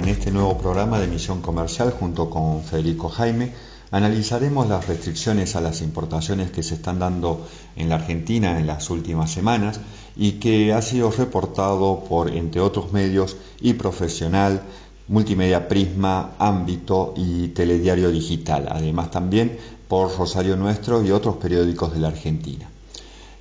en este nuevo programa de Misión Comercial junto con Federico Jaime analizaremos las restricciones a las importaciones que se están dando en la Argentina en las últimas semanas y que ha sido reportado por, entre otros medios, y profesional, Multimedia Prisma, Ámbito y Telediario Digital, además también por Rosario Nuestro y otros periódicos de la Argentina.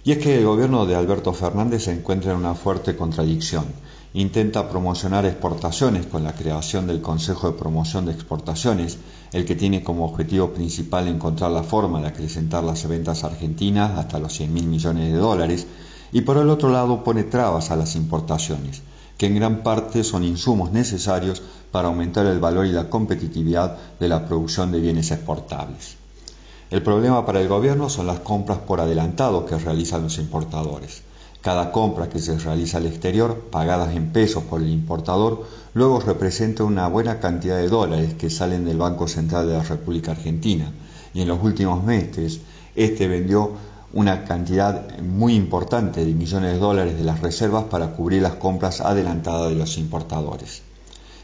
Y es que el gobierno de Alberto Fernández se encuentra en una fuerte contradicción intenta promocionar exportaciones con la creación del Consejo de Promoción de Exportaciones, el que tiene como objetivo principal encontrar la forma de acrecentar las ventas argentinas hasta los 100 mil millones de dólares, y por el otro lado pone trabas a las importaciones, que en gran parte son insumos necesarios para aumentar el valor y la competitividad de la producción de bienes exportables. El problema para el gobierno son las compras por adelantado que realizan los importadores. Cada compra que se realiza al exterior, pagadas en pesos por el importador, luego representa una buena cantidad de dólares que salen del Banco Central de la República Argentina. Y en los últimos meses, este vendió una cantidad muy importante de millones de dólares de las reservas para cubrir las compras adelantadas de los importadores.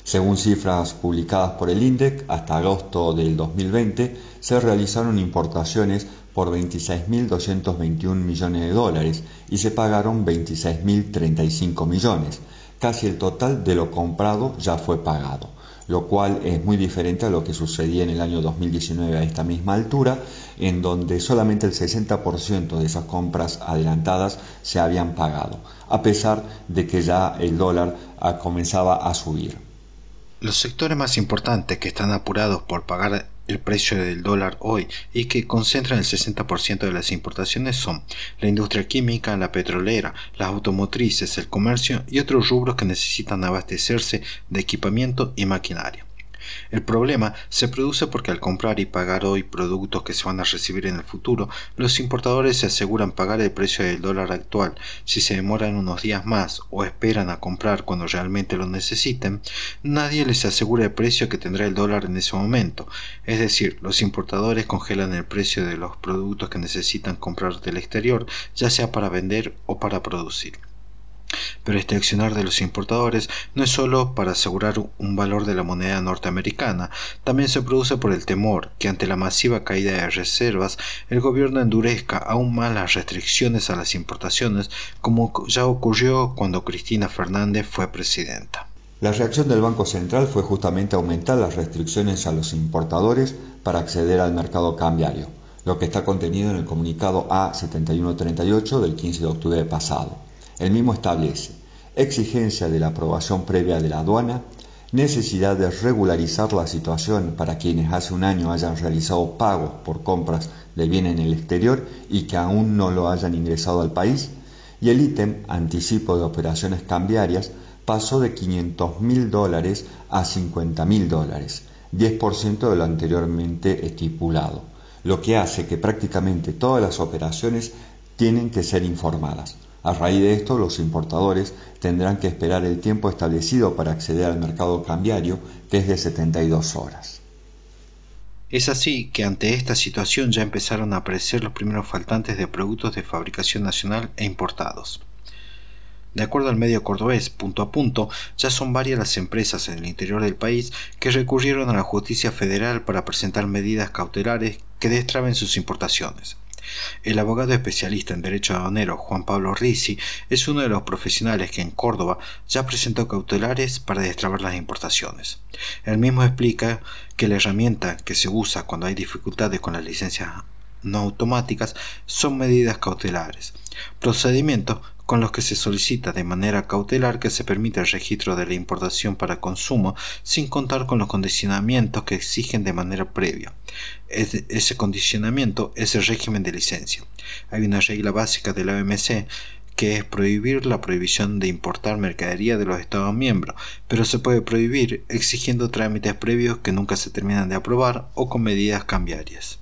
Según cifras publicadas por el INDEC, hasta agosto del 2020 se realizaron importaciones por 26.221 millones de dólares y se pagaron 26.035 millones. Casi el total de lo comprado ya fue pagado, lo cual es muy diferente a lo que sucedía en el año 2019 a esta misma altura, en donde solamente el 60% de esas compras adelantadas se habían pagado, a pesar de que ya el dólar comenzaba a subir. Los sectores más importantes que están apurados por pagar el precio del dólar hoy y que concentran el 60% de las importaciones son la industria química, la petrolera, las automotrices, el comercio y otros rubros que necesitan abastecerse de equipamiento y maquinaria. El problema se produce porque al comprar y pagar hoy productos que se van a recibir en el futuro, los importadores se aseguran pagar el precio del dólar actual. Si se demoran unos días más o esperan a comprar cuando realmente lo necesiten, nadie les asegura el precio que tendrá el dólar en ese momento. Es decir, los importadores congelan el precio de los productos que necesitan comprar del exterior, ya sea para vender o para producir. Pero este accionar de los importadores no es solo para asegurar un valor de la moneda norteamericana, también se produce por el temor que ante la masiva caída de reservas el gobierno endurezca aún más las restricciones a las importaciones como ya ocurrió cuando Cristina Fernández fue presidenta. La reacción del Banco Central fue justamente aumentar las restricciones a los importadores para acceder al mercado cambiario, lo que está contenido en el comunicado A7138 del 15 de octubre pasado. El mismo establece exigencia de la aprobación previa de la aduana, necesidad de regularizar la situación para quienes hace un año hayan realizado pagos por compras de bienes en el exterior y que aún no lo hayan ingresado al país, y el ítem anticipo de operaciones cambiarias pasó de 500 mil dólares a 50 mil dólares, 10% de lo anteriormente estipulado, lo que hace que prácticamente todas las operaciones tienen que ser informadas. A raíz de esto, los importadores tendrán que esperar el tiempo establecido para acceder al mercado cambiario, que es de 72 horas. Es así que ante esta situación ya empezaron a aparecer los primeros faltantes de productos de fabricación nacional e importados. De acuerdo al medio cordobés, punto a punto, ya son varias las empresas en el interior del país que recurrieron a la justicia federal para presentar medidas cautelares que destraben sus importaciones. El abogado especialista en derecho aduanero Juan Pablo Risi es uno de los profesionales que en Córdoba ya presentó cautelares para destrabar las importaciones. Él mismo explica que la herramienta que se usa cuando hay dificultades con las licencias no automáticas son medidas cautelares, procedimientos con los que se solicita de manera cautelar que se permita el registro de la importación para consumo sin contar con los condicionamientos que exigen de manera previa. Ese condicionamiento es el régimen de licencia. Hay una regla básica de la OMC que es prohibir la prohibición de importar mercadería de los Estados miembros, pero se puede prohibir exigiendo trámites previos que nunca se terminan de aprobar o con medidas cambiarias.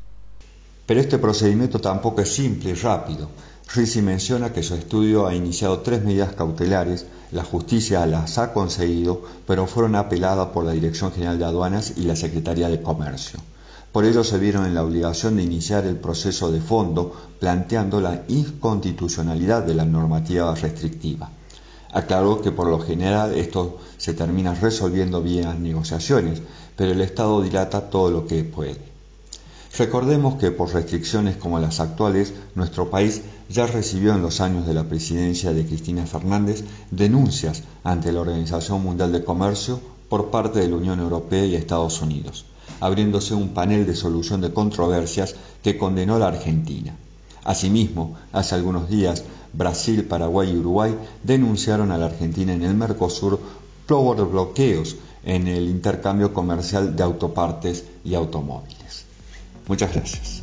Pero este procedimiento tampoco es simple y rápido. Risi menciona que su estudio ha iniciado tres medidas cautelares, la justicia las ha conseguido, pero fueron apeladas por la Dirección General de Aduanas y la Secretaría de Comercio. Por ello se vieron en la obligación de iniciar el proceso de fondo planteando la inconstitucionalidad de la normativa restrictiva. Aclaró que por lo general esto se termina resolviendo vía negociaciones, pero el Estado dilata todo lo que puede. Recordemos que por restricciones como las actuales, nuestro país ya recibió en los años de la presidencia de Cristina Fernández denuncias ante la Organización Mundial de Comercio por parte de la Unión Europea y Estados Unidos, abriéndose un panel de solución de controversias que condenó a la Argentina. Asimismo, hace algunos días, Brasil, Paraguay y Uruguay denunciaron a la Argentina en el Mercosur por bloqueos en el intercambio comercial de autopartes y automóviles. Muchas gracias.